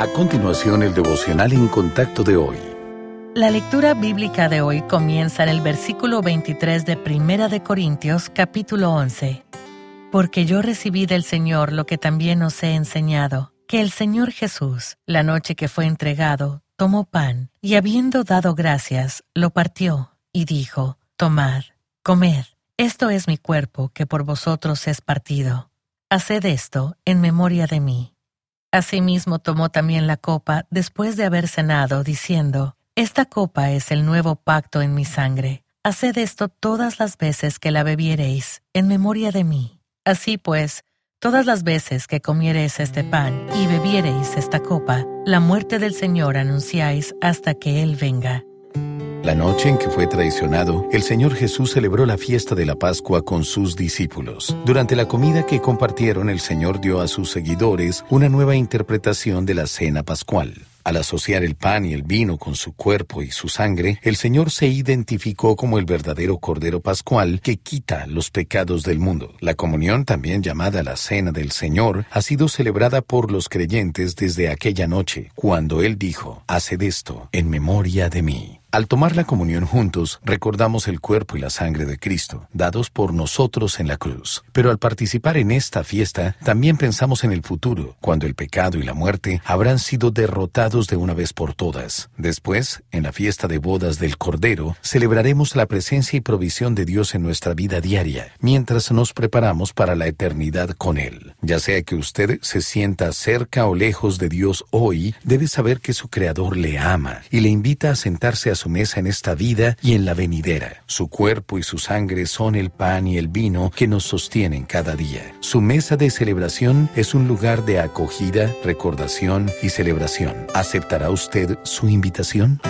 A continuación, el devocional en contacto de hoy. La lectura bíblica de hoy comienza en el versículo 23 de Primera de Corintios, capítulo 11. Porque yo recibí del Señor lo que también os he enseñado, que el Señor Jesús, la noche que fue entregado, tomó pan, y habiendo dado gracias, lo partió, y dijo, Tomad, comed, esto es mi cuerpo que por vosotros es partido. Haced esto en memoria de mí. Asimismo tomó también la copa después de haber cenado, diciendo, Esta copa es el nuevo pacto en mi sangre. Haced esto todas las veces que la bebiereis, en memoria de mí. Así pues, todas las veces que comiereis este pan y bebiereis esta copa, la muerte del Señor anunciáis hasta que Él venga. La noche en que fue traicionado, el Señor Jesús celebró la fiesta de la Pascua con sus discípulos. Durante la comida que compartieron, el Señor dio a sus seguidores una nueva interpretación de la cena pascual. Al asociar el pan y el vino con su cuerpo y su sangre, el Señor se identificó como el verdadero Cordero Pascual que quita los pecados del mundo. La comunión, también llamada la Cena del Señor, ha sido celebrada por los creyentes desde aquella noche, cuando Él dijo, Haced esto en memoria de mí. Al tomar la comunión juntos, recordamos el cuerpo y la sangre de Cristo, dados por nosotros en la cruz. Pero al participar en esta fiesta, también pensamos en el futuro, cuando el pecado y la muerte habrán sido derrotados de una vez por todas. Después, en la fiesta de bodas del Cordero, celebraremos la presencia y provisión de Dios en nuestra vida diaria, mientras nos preparamos para la eternidad con Él. Ya sea que usted se sienta cerca o lejos de Dios hoy, debe saber que su Creador le ama y le invita a sentarse a su mesa en esta vida y en la venidera. Su cuerpo y su sangre son el pan y el vino que nos sostienen cada día. Su mesa de celebración es un lugar de acogida, recordación y celebración. ¿Aceptará usted su invitación?